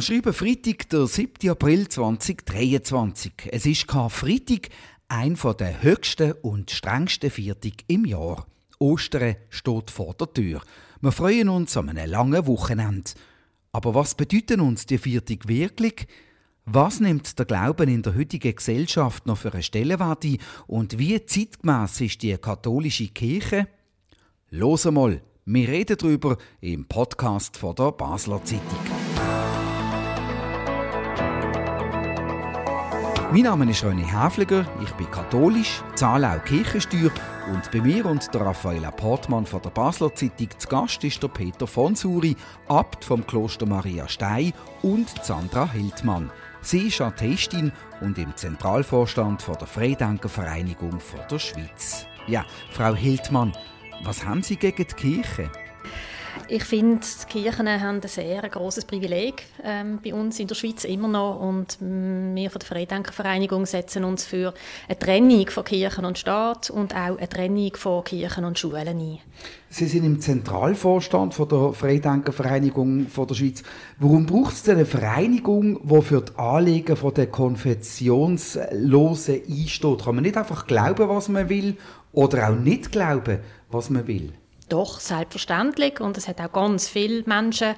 Wir schreiben Freitag, der 7. April 2023. Es ist Karfreitag, ein der höchsten und strengsten Viertig im Jahr. Ostern steht vor der Tür. Wir freuen uns an einem langen Wochenende. Aber was bedeuten uns die Viertig wirklich? Was nimmt der Glauben in der heutigen Gesellschaft noch für eine Stellenwert ein und wie zeitgemäß ist die katholische Kirche? Los mal, wir reden darüber im Podcast von der Basler Zeitung. Mein Name ist René Häfliger, ich bin katholisch, zahle auch Kirchensteuer und bei mir und der Raffaella Portmann von der Basler Zeitung zu Gast ist der Peter von Suri, Abt vom Kloster Maria Stey und Sandra Hildmann. Sie ist Atheistin und im Zentralvorstand von der Freidenkervereinigung der Schweiz. Ja, Frau Hildmann, was haben Sie gegen die Kirche? Ich finde, die Kirchen haben ein sehr großes Privileg ähm, bei uns in der Schweiz immer noch und wir von der Freidenkervereinigung setzen uns für eine Trennung von Kirchen und Staat und auch eine Trennung von Kirchen und Schulen ein. Sie sind im Zentralvorstand von der Freidenkervereinigung von der Schweiz. Warum braucht es eine Vereinigung, die für die Anliegen der Konfessionslosen einsteht? Kann man nicht einfach glauben, was man will oder auch nicht glauben, was man will? Doch, selbstverständlich. Und es hat auch ganz viele Menschen,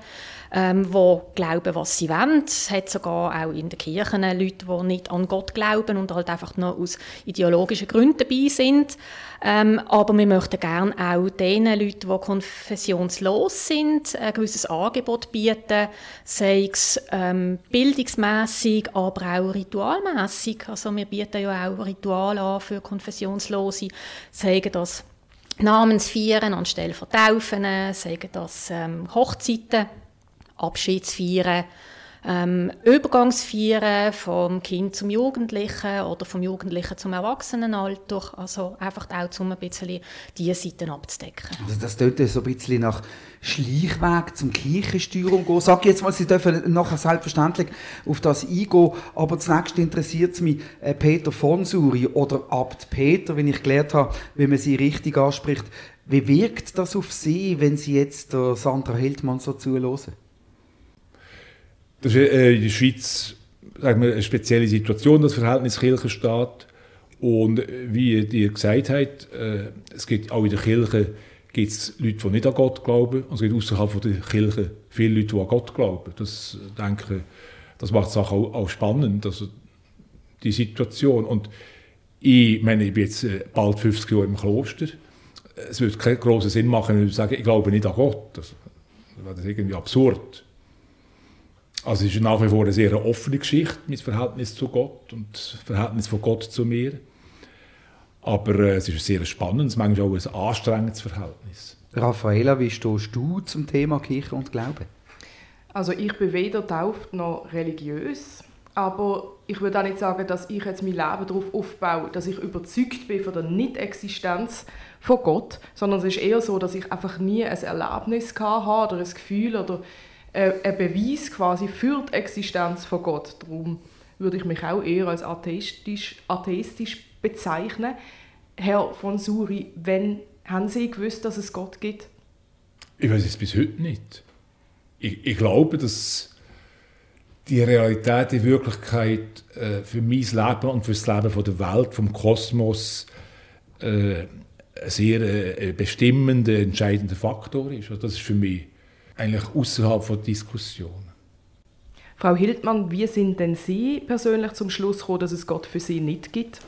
ähm, die glauben, was sie wollen. Es hat sogar auch in den Kirchen Leute, die nicht an Gott glauben und halt einfach noch aus ideologischen Gründen dabei sind. Ähm, aber wir möchten gerne auch den Leuten, die konfessionslos sind, ein gewisses Angebot bieten, sei es ähm, bildungsmässig, aber auch ritualmässig. Also wir bieten ja auch Rituale an für Konfessionslose, sagen das Namensfeiern anstelle von Taufen, sagen das ähm, Hochzeiten, Abschiedsfeiern, ähm, Übergangsfeiern vom Kind zum Jugendlichen oder vom Jugendlichen zum Erwachsenenalter. Also einfach auch, um ein bisschen diese Seiten abzudecken. Also das klingt so ein bisschen nach Schleichweg zum Kirchensteuerung gehen. Sag jetzt mal, Sie dürfen nachher selbstverständlich auf das eingehen, aber zunächst interessiert es mich äh, Peter von Suri oder Abt Peter, wenn ich gelernt habe, wie man sie richtig anspricht. Wie wirkt das auf Sie, wenn Sie jetzt Sandra Hildmann so zuhören? Das ist äh, in der Schweiz sagen wir, eine spezielle Situation, das Verhältnis Kirche-Staat. Und äh, wie ihr gesagt habt, äh, es gibt auch in der Kirche gibt es Leute, die nicht an Gott glauben. Und es gibt außerhalb der Kirche viele Leute, die an Gott glauben. Das, denke, das macht es auch, auch spannend, also die Situation. Und ich meine, ich bin jetzt bald 50 Jahre im Kloster. Es würde keinen großen Sinn machen, wenn ich sage, ich glaube nicht an Gott. Das, das wäre irgendwie absurd. Also es ist nach wie vor eine sehr offene Geschichte, mein Verhältnis zu Gott und das Verhältnis von Gott zu mir. Aber äh, es ist ein sehr spannendes, manchmal auch ein anstrengendes Verhältnis. Raffaela, wie stehst du zum Thema Kirche und Glaube? Also ich bin weder tauft noch religiös, aber ich würde auch nicht sagen, dass ich jetzt mein Leben darauf aufbaue, dass ich überzeugt bin von der Nicht-Existenz von Gott, sondern es ist eher so, dass ich einfach nie ein Erlebnis hatte oder ein Gefühl oder ein Beweis quasi für die Existenz von Gott. Darum würde ich mich auch eher als atheistisch, atheistisch bezeichnen. Herr von Suri, wenn haben Sie gewusst, dass es Gott gibt? Ich weiß es bis heute nicht. Ich, ich glaube, dass die Realität, die Wirklichkeit äh, für mein Leben und für das Leben der Welt, vom Kosmos, äh, ein sehr äh, bestimmender, entscheidender Faktor ist. Das ist für mich eigentlich außerhalb von Diskussionen. Frau Hildmann, wie sind denn Sie persönlich zum Schluss gekommen, dass es Gott für Sie nicht gibt?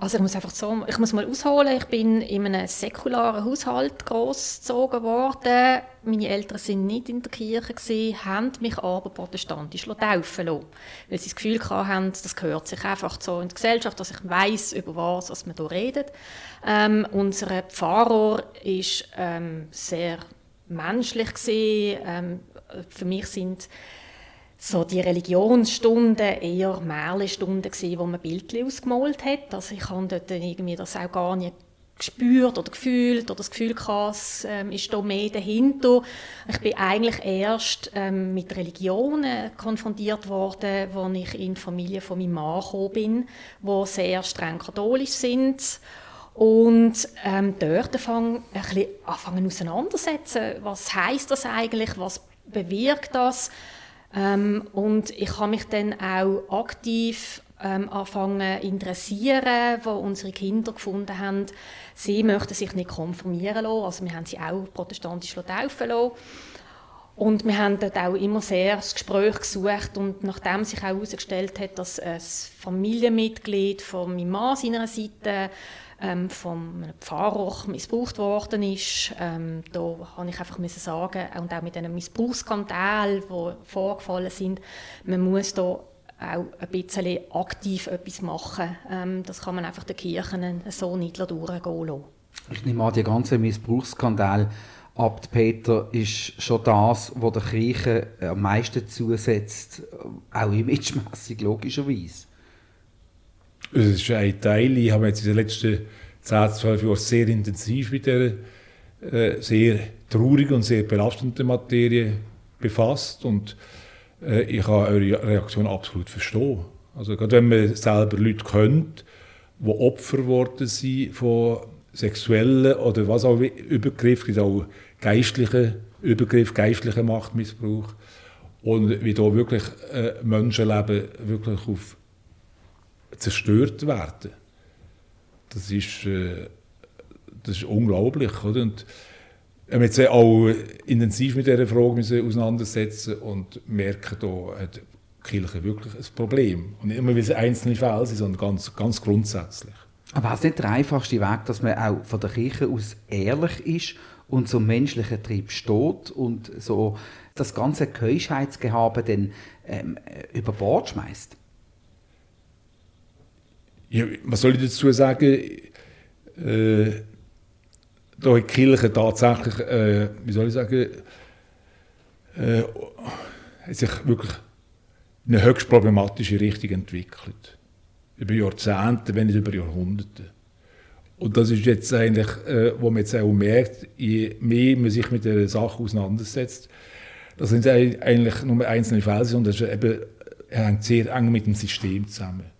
Also ich muss einfach so, ich muss mal ausholen. Ich bin in einem säkularen Haushalt großgezogen worden. Meine Eltern sind nicht in der Kirche gewesen, haben mich aber protestantisch taufen lassen, weil sie das Gefühl hatten, das gehört sich einfach so in die Gesellschaft, dass ich weiß über was, was man hier redet. Ähm, unser Pfarrer ist ähm, sehr menschlich gesehen. Ähm, für mich sind so die Religionsstunden eher Märchenstunden gewesen, wo man Bildchen ausgemalt hat. Also ich habe dort irgendwie das auch gar nicht gespürt oder gefühlt oder das Gefühl gehabt, ähm, ist da mehr dahinter. Ich bin eigentlich erst ähm, mit Religionen konfrontiert worden, als ich in die Familie von meinem Mann gekommen bin, die sehr streng katholisch sind und ähm, dort anfangen, ein bisschen auseinandersetzen, was heißt das eigentlich, was bewirkt das, Ähm, und ich habe mich dann auch aktiv ähm, anfangen interessieren, wo unsere Kinder gefunden haben, sie möchten sich nicht konformieren lassen. Also wir haben sie auch protestantisch taufen lassen. Und wir haben dort auch immer sehr das Gespräch gesucht. Und nachdem sich auch herausgestellt hat, dass ein Familienmitglied von meinem Mann seiner Seite ähm, vom Pfarrer missbraucht worden ist, ähm, da habe ich einfach müssen sagen und auch mit einem Missbrauchsskandal, die vorgefallen sind, man muss da auch ein bisschen aktiv etwas machen. Ähm, das kann man einfach den Kirchen so nicht durchgehen lassen. Ich nehme an, die ganzen Missbrauchsskandal Abt Peter ist schon das, was der Kirche am meisten zusetzt, auch imagemässig logischerweise. Es ist ein Teil, ich habe jetzt in den letzten 10, 12 Jahren sehr intensiv mit dieser äh, sehr traurigen und sehr belastenden Materie befasst und äh, ich kann eure Reaktion absolut verstehen. Also gerade wenn man selber Leute kennt, die Opfer geworden sind von sexuellen oder was auch Übergriff, gibt auch geistliche Übergriff, geistlichen Machtmissbrauch und wie da wirklich äh, Menschenleben wirklich auf zerstört werden. Das ist, äh, das ist unglaublich. Oder? Und wir haben jetzt auch intensiv mit dieser Frage auseinandersetzen und merken, da hat die Kirche wirklich ein Problem. Und nicht immer, weil es einzelne Fälle sind, sondern ganz, ganz grundsätzlich. Aber ist nicht der einfachste Weg, dass man auch von der Kirche aus ehrlich ist und zum menschlichen Trieb steht und so das ganze Keuschheitsgehabe dann ähm, über Bord schmeißt? Ja, was soll ich dazu sagen? Äh, da hat die Kirche tatsächlich, äh, wie soll ich sagen, äh, hat sich wirklich in eine höchst problematische Richtung entwickelt. Über Jahrzehnte, wenn nicht über Jahrhunderte. Und das ist jetzt eigentlich, äh, wo man jetzt auch merkt, je mehr man sich mit der Sache auseinandersetzt, das sind eigentlich nur einzelne Fälle, sondern das eben, hängt sehr eng mit dem System zusammen.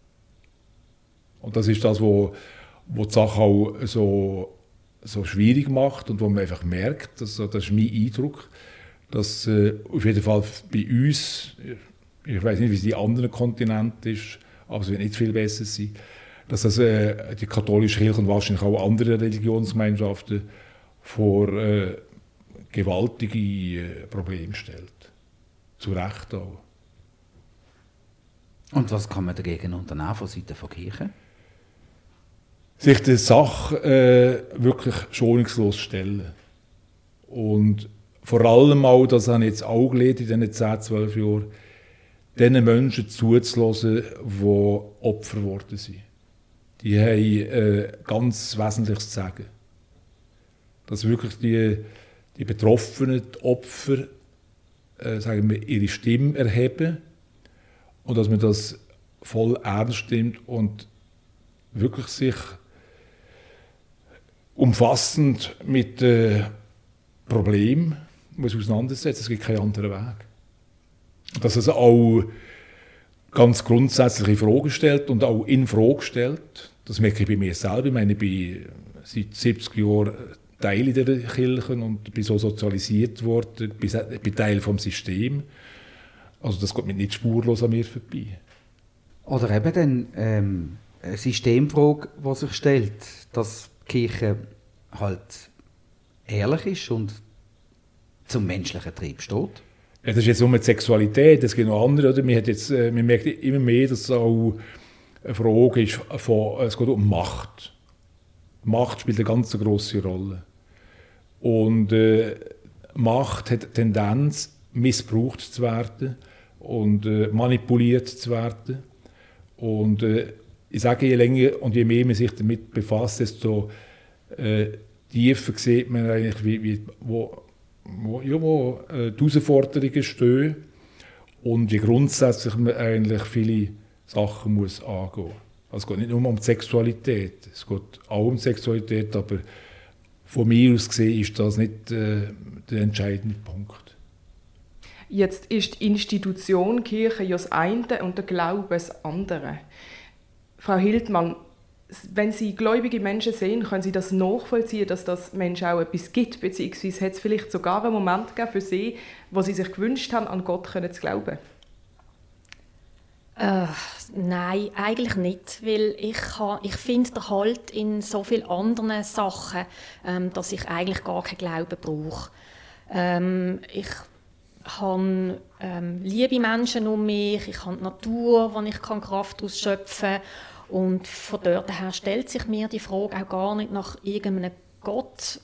Und das ist das, wo, wo die Sache auch so, so schwierig macht und wo man einfach merkt, dass, das ist mein Eindruck, dass äh, auf jeden Fall bei uns, ich weiß nicht, wie es in anderen Kontinenten ist, aber es wird nicht viel besser sein, dass das äh, die katholische Kirche und wahrscheinlich auch andere Religionsgemeinschaften vor äh, gewaltige äh, Probleme stellt. Zu Recht auch. Und was kann man dagegen unternehmen von Seiten der Kirche? Sich der Sache äh, wirklich schonungslos stellen. Und vor allem auch, das habe ich jetzt auch gelernt in diesen 10, 12 Jahren, diesen Menschen zuzulassen, die Opfer geworden sind. Die haben äh, ganz Wesentliches zu sagen. Dass wirklich die, die Betroffenen, die Opfer, äh, sagen wir, ihre Stimme erheben und dass man das voll ernst nimmt und wirklich sich umfassend mit äh, Problemen muss auseinandersetzen. Es gibt keinen anderen Weg. Dass es auch ganz grundsätzliche Fragen stellt und auch in Frage stellt. Das merke ich bei mir selber. Ich meine, ich bin seit 70 Jahren Teil der Kirchen und bin so sozialisiert worden, ich bin Teil vom System. Also das geht mir nicht spurlos an mir vorbei. Oder eben dann ähm, eine Systemfrage, die sich stellt, dass Kirche halt ehrlich ist und zum menschlichen Trieb steht. Ja, das ist jetzt nur die Sexualität, es gibt noch andere. Oder? Man, hat jetzt, äh, man merkt immer mehr, dass es auch eine Frage ist, von, es geht um Macht. Macht spielt eine ganz große Rolle. Und äh, Macht hat Tendenz, missbraucht zu werden und äh, manipuliert zu werden. Und äh, ich sage, je länger und je mehr man sich damit befasst, desto äh, tiefer sieht man eigentlich, wie, wie, wo, wo, ja, wo äh, die Herausforderungen stehen und wie grundsätzlich man eigentlich viele Sachen muss angehen. Also es geht nicht nur um die Sexualität, es geht auch um Sexualität, aber von mir aus gesehen ist das nicht äh, der entscheidende Punkt. Jetzt ist die Institution Kirche ja das eine und der Glaube das andere. Frau Hildmann, wenn Sie gläubige Menschen sehen, können Sie das nachvollziehen, dass das Menschen auch etwas gibt, beziehungsweise hat es vielleicht sogar einen Moment gegeben für Sie, wo sie sich gewünscht haben, an Gott können zu glauben? Äh, nein, eigentlich nicht, weil ich, ich finde den Halt in so vielen anderen Sachen, ähm, dass ich eigentlich gar keinen Glauben brauche. Ähm, ich habe ähm, liebe Menschen um mich, ich habe die Natur, wo ich Kraft ausschöpfen kann. Und von dort her stellt sich mir die Frage auch gar nicht nach irgendeinem Gott,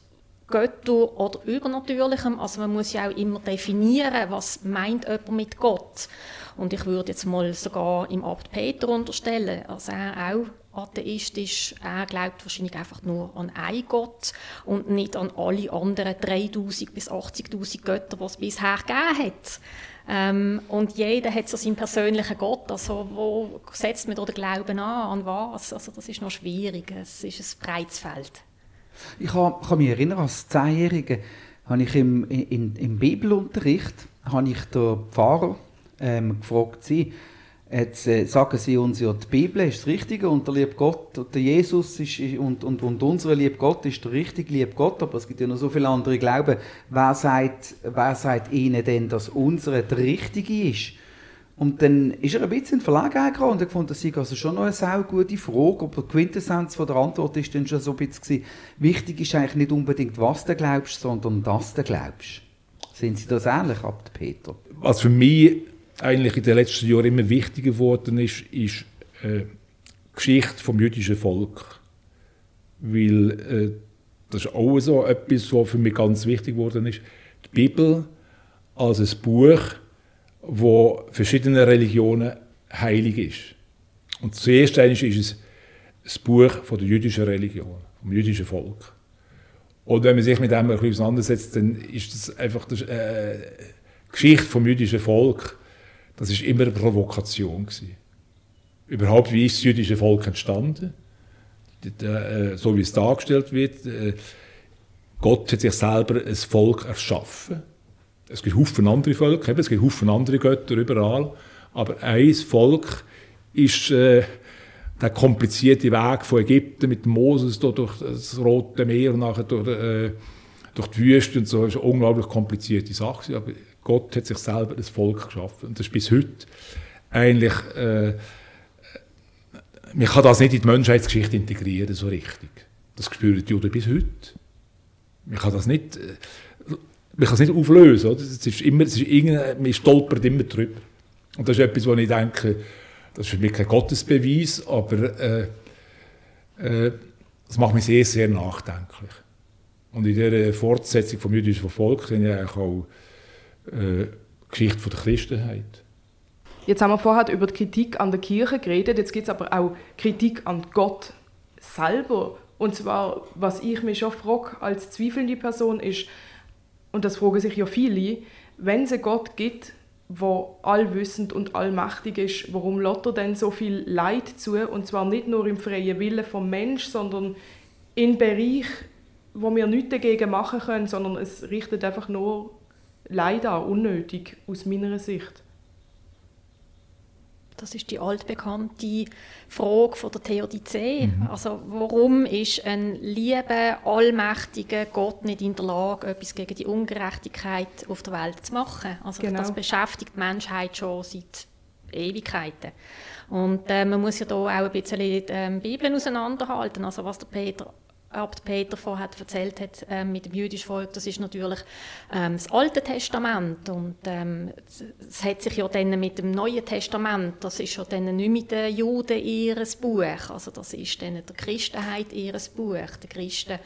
Götter oder Übernatürlichem. Also man muss ja auch immer definieren, was meint jemand mit Gott. Und ich würde jetzt mal sogar im Abt Peter unterstellen, also er auch atheistisch, er glaubt wahrscheinlich einfach nur an einen Gott und nicht an alle anderen 3000 bis 80.000 Götter, die es bisher gegeben hat. Ähm, und jeder hat so seinen persönlichen Gott, also wo setzt man da den Glauben an, an was? Also das ist noch schwierig, es ist ein breites Feld. Ich kann, kann mich erinnern, als Zehnjährige habe ich im, in, im Bibelunterricht habe ich den Pfarrer ähm, gefragt, sie, Jetzt äh, sagen sie uns ja, die Bibel ist das Richtige und der liebe Gott, der Jesus ist, und, und, und unser liebe Gott ist der richtige liebe Gott, aber es gibt ja noch so viele andere Glauben. Wer sagt, wer sagt ihnen denn, dass unsere der richtige ist? Und dann ist er ein bisschen in Verlegenheit geraten und er fand, das sei also schon noch eine sehr gute Frage, aber die Quintessenz von der Antwort ist dann schon so ein bisschen, wichtig ist eigentlich nicht unbedingt, was du glaubst, sondern dass du glaubst. Sind Sie das ähnlich, Abt Peter? Was für mich eigentlich in den letzten Jahren immer wichtiger geworden ist, ist äh, Geschichte vom jüdischen Volk. Weil äh, das ist auch so etwas, was für mich ganz wichtig geworden ist. Die Bibel als ein Buch, wo verschiedenen Religionen heilig ist. Und zuerst ist es das Buch von der jüdischen Religion, vom jüdischen Volk. Und wenn man sich mit dem ein bisschen auseinandersetzt, dann ist das einfach die äh, Geschichte vom jüdischen Volk das ist immer eine Provokation gewesen. Überhaupt, wie ist das jüdische Volk entstanden? Äh, so wie es dargestellt wird, äh, Gott hat sich selber ein Volk erschaffen. Es gibt Haufen andere Völker, es gibt Haufen andere Götter überall, aber ein Volk ist äh, der komplizierte Weg von Ägypten mit Moses durch das Rote Meer und nachher durch, äh, durch die Wüste und so, das ist eine unglaublich komplizierte Sache. Aber Gott hat sich selber das Volk geschaffen. Und das ist bis heute eigentlich, äh, man kann das nicht in die Menschheitsgeschichte integrieren, so richtig. Das spüren die Juden bis heute. Man kann das nicht, äh, man kann es nicht auflösen. Oder? Es ist immer, es ist man stolpert immer drüber. Und das ist etwas, wo ich denke, das ist für mich kein Gottesbeweis, aber äh, äh, das macht mich sehr, sehr nachdenklich. Und in dieser Fortsetzung vom jüdischen Volk sind ja auch äh, Geschichte von der Christenheit. Jetzt haben wir vorher über die Kritik an der Kirche geredet, jetzt gibt es aber auch Kritik an Gott selber. Und zwar, was ich mich schon frage als zweifelnde Person ist, und das fragen sich ja viele, wenn es einen Gott gibt, wo allwissend und allmächtig ist, warum lässt er denn so viel Leid zu? Und zwar nicht nur im freien Willen vom Mensch, sondern in Bereich, wo wir nichts dagegen machen können, sondern es richtet einfach nur leider unnötig aus meiner Sicht. Das ist die altbekannte Frage von der Theodizee. Mhm. Also warum ist ein lieber, allmächtiger Gott nicht in der Lage, etwas gegen die Ungerechtigkeit auf der Welt zu machen? Also genau. das beschäftigt die Menschheit schon seit Ewigkeiten. Und äh, man muss ja da auch ein bisschen die äh, Bibeln auseinanderhalten. Also was der Peter Abt Peter vorher erzählt hat äh, mit dem jüdischen Volk, das ist natürlich ähm, das Alte Testament. Und ähm, es hat sich ja dann mit dem Neuen Testament, das ist ja dann nicht mit den Juden ihres Buch, also das ist dann der Christenheit ihres Buch, der Christen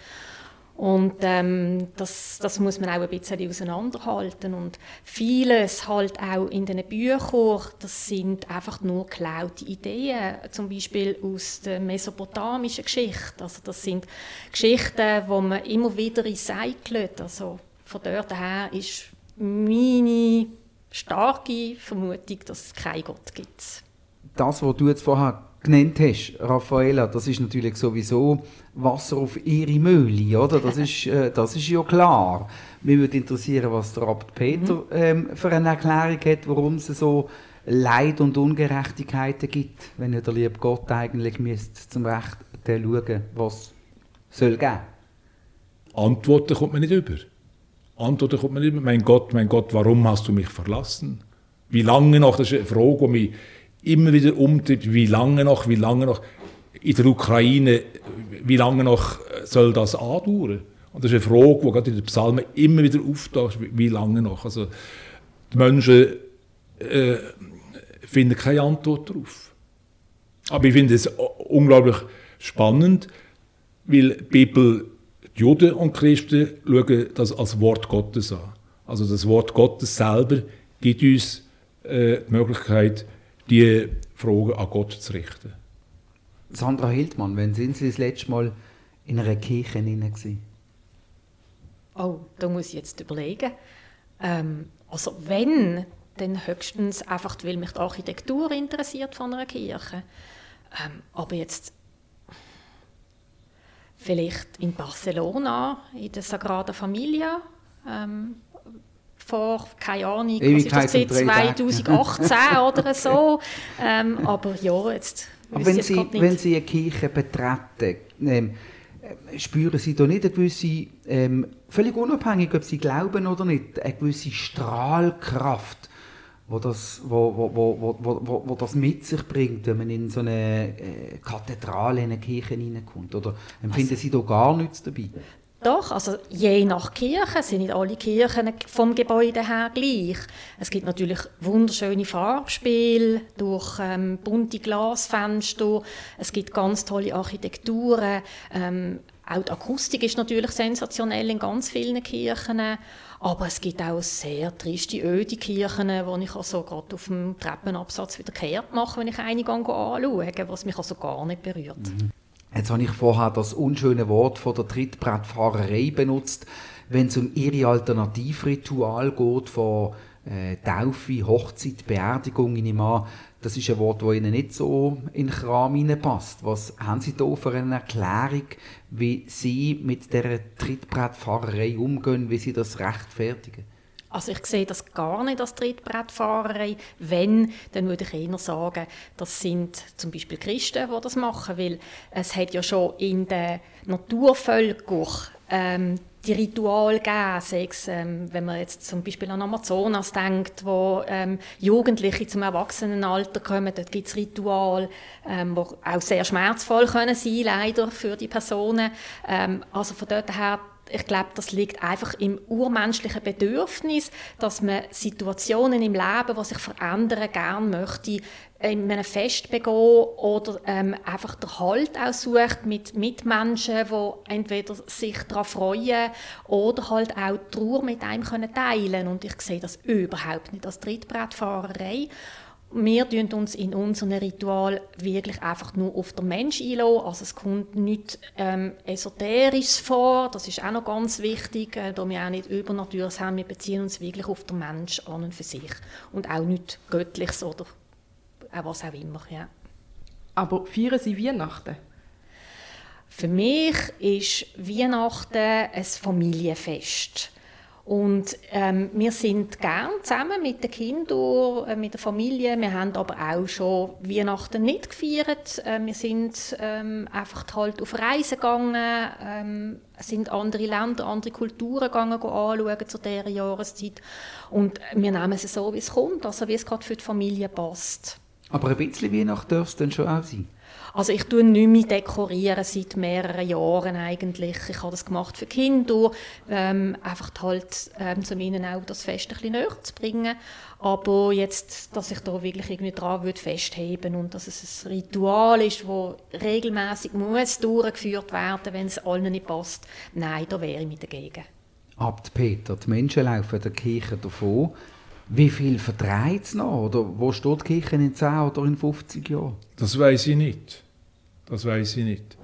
und ähm, das, das muss man auch ein bisschen auseinanderhalten. Und vieles halt auch in den Büchern, das sind einfach nur geklaute Ideen, zum Beispiel aus der mesopotamischen Geschichte. Also das sind Geschichten, wo man immer wieder recycelt. Also von dort her ist meine starke Vermutung, dass es keinen Gott gibt. Das, was du jetzt vorher genannt hast, Raffaella, das ist natürlich sowieso Wasser auf ihre Mühle, oder? Das ist, äh, das ist ja klar. Mich würde interessieren, was der Abt Peter mhm. ähm, für eine Erklärung hat, warum es so Leid und Ungerechtigkeiten gibt, wenn ja der liebe Gott eigentlich müsste zum Recht schauen, was soll geben. Antworten kommt man nicht über. Antworten kommt man immer, mein Gott, mein Gott, warum hast du mich verlassen? Wie lange noch, das ist eine Frage, die mich immer wieder umtreibt, wie lange noch, wie lange noch, in der Ukraine, wie lange noch soll das andauern? Und das ist eine Frage, die gerade in den Psalmen immer wieder auftaucht, wie lange noch? Also, die Menschen äh, finden keine Antwort darauf. Aber ich finde es unglaublich spannend, weil die Bibel, die Juden und Christen schauen das als Wort Gottes an. Also das Wort Gottes selber gibt uns äh, die Möglichkeit, die Fragen an Gott zu richten. Sandra Hildmann, wann sind Sie das letzte Mal in einer Kirche gewesen? Oh, da muss ich jetzt überlegen. Ähm, also wenn, dann höchstens einfach, weil mich die Architektur interessiert von einer Kirche. Ähm, aber jetzt vielleicht in Barcelona, in der Sagrada Familia, ähm, vor, keine Ahnung, was ist das, 2018 oder so. Ähm, aber ja, jetzt aber wenn Sie, wenn Sie eine Kirche betreten, ähm, spüren Sie da nicht eine gewisse, ähm, völlig unabhängig, ob Sie glauben oder nicht, eine gewisse Strahlkraft, wo das, wo, wo, wo, wo, wo, wo das mit sich bringt, wenn man in so eine äh, Kathedrale, in eine Kirche hineinkommt? Oder empfinden also, Sie da gar nichts dabei? Doch, also je nach Kirche sind nicht alle Kirchen vom Gebäude her gleich. Es gibt natürlich wunderschöne Farbspiele durch ähm, bunte Glasfenster. Es gibt ganz tolle Architekturen. Ähm, auch die Akustik ist natürlich sensationell in ganz vielen Kirchen. Aber es gibt auch sehr triste, öde Kirchen, wo ich also gerade auf dem Treppenabsatz wieder kehrt mache, wenn ich einige anschaue, was mich also gar nicht berührt. Mhm. Jetzt habe ich vorher das unschöne Wort von der Trittbrettfahrerei benutzt, wenn es um ihre Alternativritual geht von äh, Taufe, Hochzeit, Beerdigung, ich nehme an, das ist ein Wort, das Ihnen nicht so in den Kram passt. Was haben Sie da für eine Erklärung, wie Sie mit der Trittbrettfahrerei umgehen, wie Sie das rechtfertigen? Also ich sehe das gar nicht als Trittbrettfahrerei. Wenn, dann würde ich eher sagen, das sind zum Beispiel Christen, die das machen, weil es hat ja schon in den Naturvölkern ähm, die Rituale gegeben, sei es, ähm, wenn man jetzt zum Beispiel an Amazonas denkt, wo ähm, Jugendliche zum Erwachsenenalter kommen, dort gibt es Rituale, ähm, die auch sehr schmerzvoll können sein leider für die Personen. Ähm, also von dort her ich glaube, das liegt einfach im urmenschlichen Bedürfnis, dass man Situationen im Leben, die sich verändern, gerne möchte, in einem Fest begehen oder ähm, einfach den Halt aussucht mit Mitmenschen, die entweder sich daran freuen oder halt auch die Trauer mit einem können teilen. Und ich sehe das überhaupt nicht als Trittbrettfahrerei wir tun uns in unserem Ritual wirklich einfach nur auf den Mensch einlassen. Also es kommt nichts ähm, Esoterisches vor, das ist auch noch ganz wichtig, äh, da wir auch nicht Übernatürliches haben, wir beziehen uns wirklich auf den Mensch an und für sich. Und auch nichts Göttliches oder auch was auch immer. Ja. Aber feiern Sie Weihnachten? Für mich ist Weihnachten ein Familienfest. Und ähm, wir sind gern zusammen mit den Kindern, äh, mit der Familie. Wir haben aber auch schon Weihnachten nicht gefeiert. Äh, wir sind ähm, einfach halt auf Reisen gegangen, ähm, sind andere Länder, andere Kulturen gegangen anschauen zu dieser Jahreszeit. Und wir nehmen es so, wie es kommt, also wie es gerade für die Familie passt. Aber ein bisschen Weihnachten darf es dann schon auch sein? Also ich tue nicht mehr dekorieren seit mehreren Jahren eigentlich. Ich habe das gemacht für Kinder, ähm, einfach halt, ähm, um ihnen auch das Fest ein bisschen näher zu bringen. Aber jetzt, dass ich da wirklich irgendwie dran würde festheben und dass es ein Ritual ist, wo regelmäßig muss durchgeführt werden, wenn es allen nicht passt, nein, da wäre ich mit dagegen. Abt Peter, die Menschen laufen der Kirche davon. Wie viel vertreibt es noch? Oder wo steht die Kirche in 10 oder in 50 Jahren? Das weiß ich nicht. Das weiß ich nicht.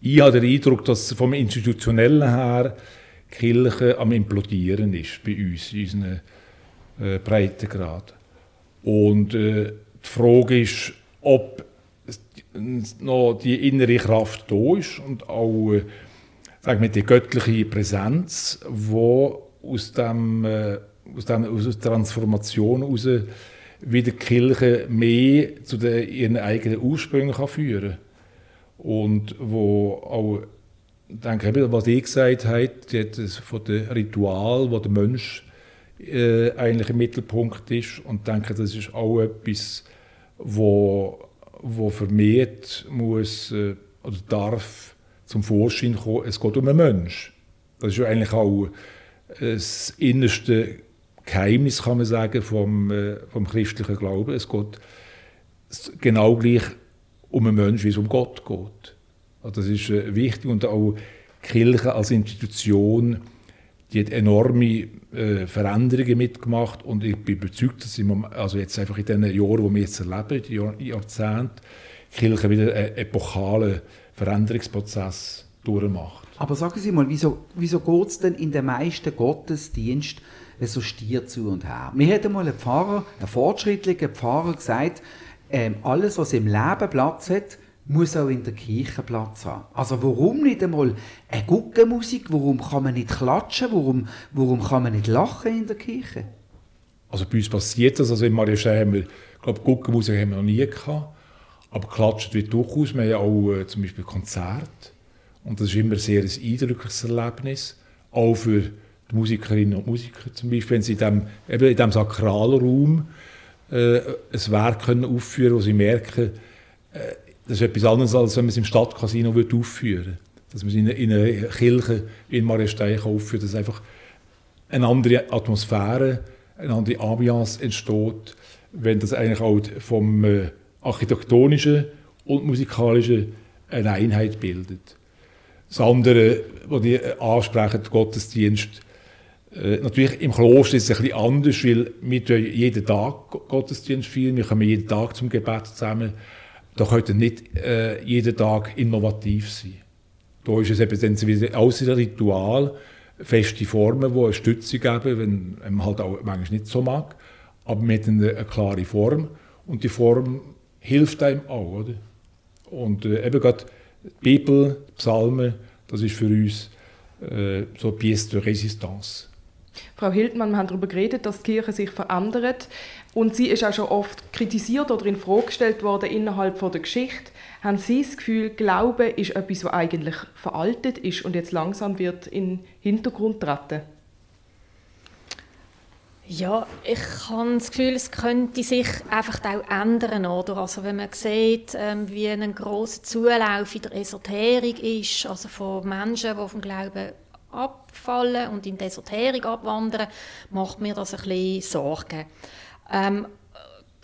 Ich habe den Eindruck, dass vom Institutionellen her die Kirche am Implodieren ist bei uns, in unseren äh, Breitengrad. Und äh, die Frage ist, ob noch die innere Kraft da ist und auch äh, sagen wir, die göttliche Präsenz, die aus, dem, äh, aus, der Transformation heraus wieder die Kirche mehr zu den, ihren eigenen Ursprüngen kann führen und wo auch denke, was ich gesagt habe, das von dem Ritual, wo der Mensch äh, eigentlich im Mittelpunkt ist. Und denke, das ist auch etwas, wo, wo vermehrt muss äh, oder darf zum Vorschein kommen, es geht um einen Mensch. Das ist ja eigentlich auch das innerste Geheimnis, kann man sagen, vom, äh, vom christlichen Glauben. Es geht genau gleich um einen Menschen, wie es um Gott geht. Also das ist äh, wichtig und auch die Kirche als Institution, die hat enorme äh, Veränderungen mitgemacht und ich bin überzeugt, dass im also jetzt einfach in den Jahren, die wir jetzt erleben, die Jahr, Jahrzehnte, die Kirche wieder einen epochalen Veränderungsprozess durchmacht. Aber sagen Sie mal, wieso, wieso geht es denn in den meisten Gottesdiensten so stier zu und her? Mir hat einmal ein Pfarrer, ein fortschrittlicher Pfarrer gesagt, ähm, alles, was im Leben Platz hat, muss auch in der Kirche Platz haben. Also warum nicht einmal eine gute Musik? Warum kann man nicht klatschen? Warum, warum kann man nicht lachen in der Kirche? Also bei uns passiert das. Also in Marienstein haben wir, ich glaube, Guckenmusik haben wir noch nie gehabt. Aber klatschen wird durchaus. Wir haben ja auch äh, zum Beispiel Konzerte. Und das ist immer sehr ein eindrückliches Erlebnis. Auch für die Musikerinnen und Musiker zum Beispiel, wenn sie in diesem, eben Sakralraum äh, ein Werk können aufführen können, wo sie merken, äh, das ist etwas anderes, als wenn man es im Stadtcasino aufführen würde. Dass man es in, in einer Kirche in Marienstein aufführt, dass einfach eine andere Atmosphäre, eine andere Ambiance entsteht, wenn das eigentlich auch vom äh, architektonischen und musikalischen eine Einheit bildet. Das andere, was die ansprechen, Gottesdienst, äh, natürlich im Kloster ist es ein bisschen anders, weil wir jeden Tag Gottesdienst feiern, wir kommen jeden Tag zum Gebet zusammen. Da könnte nicht äh, jeden Tag innovativ sein. Da ist es eben dann wieder außer ein Ritual, feste Formen, die eine Stütze geben, wenn man halt auch manchmal nicht so mag. Aber mit einer, eine klare Form. Und die Form hilft einem auch. Oder? Und äh, eben gerade die Bibel, Psalmen, das ist für uns äh, so Pièce de Résistance. Frau Hildmann, wir haben darüber geredet, dass die Kirche sich verändert. Und sie ist auch schon oft kritisiert oder in Frage gestellt worden innerhalb von der Geschichte. Haben Sie das Gefühl, Glaube ist etwas, was eigentlich veraltet ist und jetzt langsam wird in den Hintergrund treten? Ja, ich habe das Gefühl, es könnte sich einfach auch ändern. Oder? Also wenn man sieht, ähm, wie ein grosser Zulauf in der Esoterik ist, also von Menschen, die vom Glauben abfallen und in die Esoterik abwandern, macht mir das ein bisschen Sorgen. Ähm,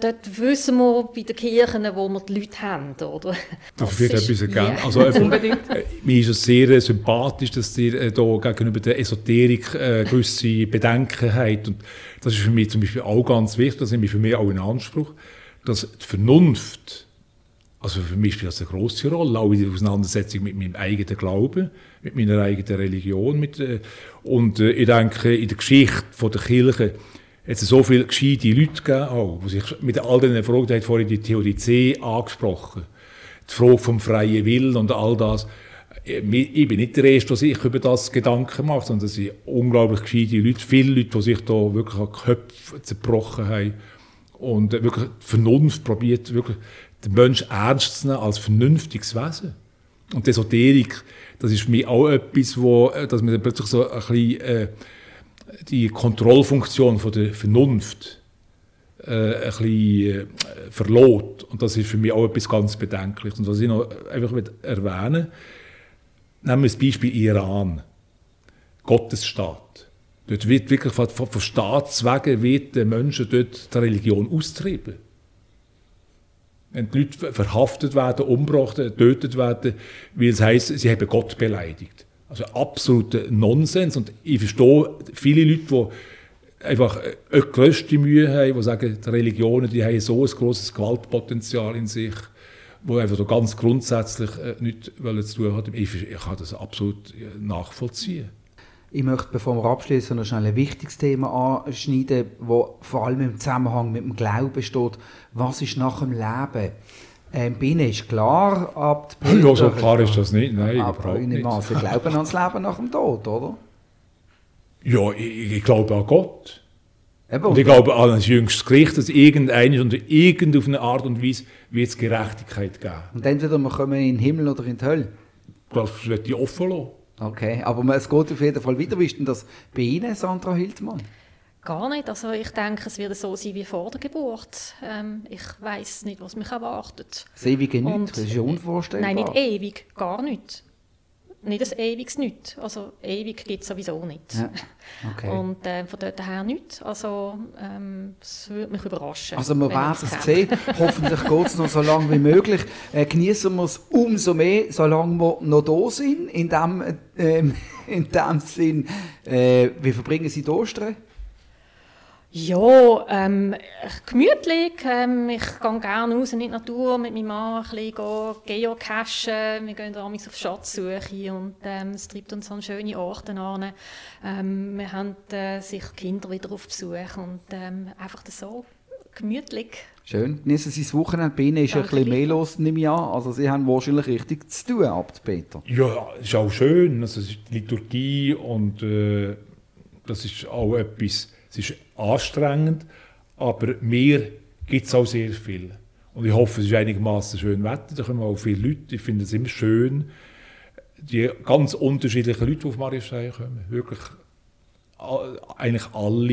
dort wissen wir bei den Kirchen, wo wir die Leute haben, oder? Das, das wird ein bisschen yeah. Also, Unbedingt. Äh, mir ist es sehr sympathisch, dass ihr äh, da gegenüber der Esoterik äh, gewisse Bedenken habt. Und das ist für mich zum Beispiel auch ganz wichtig, das nehme ich für mich auch in Anspruch, dass die Vernunft, also für mich spielt das eine große Rolle, auch in der Auseinandersetzung mit meinem eigenen Glauben, mit meiner eigenen Religion. Mit, äh, und äh, ich denke, in der Geschichte von der Kirche es so viele gescheite Leute gegeben, die sich mit all diesen Fragen, die vorhin die Theodizee angesprochen, die Frage vom freien Willen und all das. Äh, ich bin nicht der Erste, der sich über das Gedanken macht, sondern es sind unglaublich gescheite Leute, viele Leute, die sich da wirklich an Köpfe zerbrochen haben und wirklich die Vernunft probiert, wirklich den Menschen ernst zu nehmen als vernünftiges Wesen. Und die Esoterik, das ist für mich auch etwas, wo, äh, dass man dann plötzlich so ein bisschen äh, die Kontrollfunktion von der Vernunft äh, ein bisschen äh, verlot. Und das ist für mich auch etwas ganz Bedenkliches. Und was ich noch einfach erwähnen nehmen wir das Beispiel Iran, Gottesstaat. Dort wird wirklich von, von Staatswegen wird den Menschen dort die Religion austrieben. Wenn die Leute verhaftet werden, umgebracht, getötet werden, weil es heisst, sie haben Gott beleidigt. Also absoluter Nonsens. Und ich verstehe viele Leute, die einfach die grösste Mühe haben, die sagen, die Religionen die haben so ein grosses Gewaltpotenzial in sich, wo einfach so ganz grundsätzlich äh, nichts zu tun haben. Ich, ich kann das absolut äh, nachvollziehen. Ich möchte, bevor wir abschließen, noch schnell ein wichtiges Thema anschneiden, das vor allem im Zusammenhang mit dem Glauben steht. Was ist nach dem Leben? Ähm, Biene ist klar, ab Ja, so klar ist das nicht, nein, aber nicht. Sie glauben ans Leben nach dem Tod, oder? Ja, ich, ich glaube an Gott. Eben, und ich glaube an ein jüngstes Gericht, dass irgendeines und irgend auf eine Art und Weise wird es Gerechtigkeit geben. Und entweder wir kommen in den Himmel oder in die Hölle. Das wird ich offen lassen. Okay, aber es geht auf jeden Fall weiter. Wie ist denn das bei Ihnen, Sandra Hildmann? Gar nicht. Also ich denke, es wird so sein wie vor der Geburt. Ähm, ich weiß nicht, was mich erwartet. Das ewige Nichts, das ist ja unvorstellbar. Nein, nicht ewig, gar nicht. Nicht ein ewiges Nichts. Also ewig gibt es sowieso nicht. Ja, okay. Und äh, von dort her nicht. Also ähm, es würde mich überraschen. Also wir werden es sehen. Hoffentlich geht es noch so lange wie möglich. Äh, genießen wir es umso mehr, solange wir noch da sind. In dem, ähm, in dem Sinn, äh, wie verbringen Sie die Ostern? Ja, ähm, gemütlich. Ähm, ich gehe gerne raus in die Natur mit meinem Mann, ein bisschen gehen geocachen. Wir gehen abends auf Schatzsuche und ähm, es treibt uns an schöne Orte an. Ähm, wir haben äh, sicher Kinder wieder auf Besuch und ähm, einfach das so gemütlich. Schön. Genießen Sie das Wochenende. Bei Ihnen ist ein Danke, bisschen mehr los, nehme ich an. Also Sie haben wahrscheinlich richtig zu tun, Abt Peter. Ja, es ist auch schön. Also, es ist die Liturgie und äh, das ist auch etwas, es ist anstrengend, aber mir gibt es auch sehr viel. Und ich hoffe, es ist einigermaßen schön Wetter, da kommen auch viele Leute. Ich finde es immer schön, die ganz unterschiedlichen Leute, die auf Marienstein kommen. Wirklich a- eigentlich alle,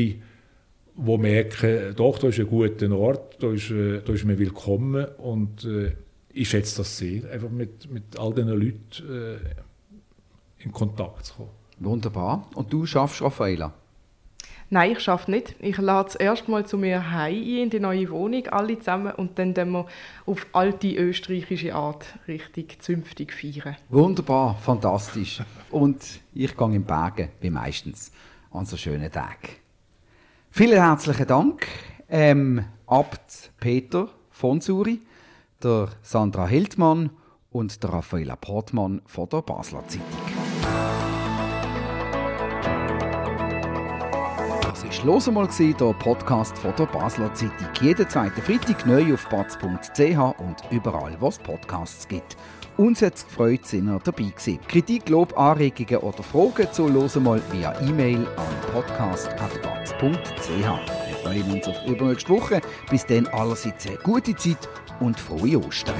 die merken, doch, da ist ein guter Ort, da ist, äh, da ist man willkommen und äh, ich schätze das sehr, einfach mit, mit all diesen Leuten äh, in Kontakt zu kommen. Wunderbar. Und du schaffst, Raffaela? Nein, ich schaffe nicht. Ich lade es erstmal zu mir heim in die neue Wohnung, alle zusammen, und dann gehen wir auf alte österreichische Art richtig zünftig feiern. Wunderbar, fantastisch. Und ich gehe in Bergen, wie meistens, an so schönen Tagen. Vielen herzlichen Dank, ähm, Abt Peter von Suri, der Sandra Hildmann und der Raffaella Portmann von der Basler Zeitung. «Los einmal», der Podcast von der Basler Zeitung. Jeden zweiten Freitag neu auf batz.ch und überall, wo es Podcasts gibt. Uns hat es gefreut, sind ihr dabei gewesen. Kritik, Lob, Anregungen oder Fragen zu «Los einmal» via E-Mail an podcast.batz.ch. Wir freuen uns auf übernächste Woche. Bis dann allerseits eine gute Zeit und frohe Ostern.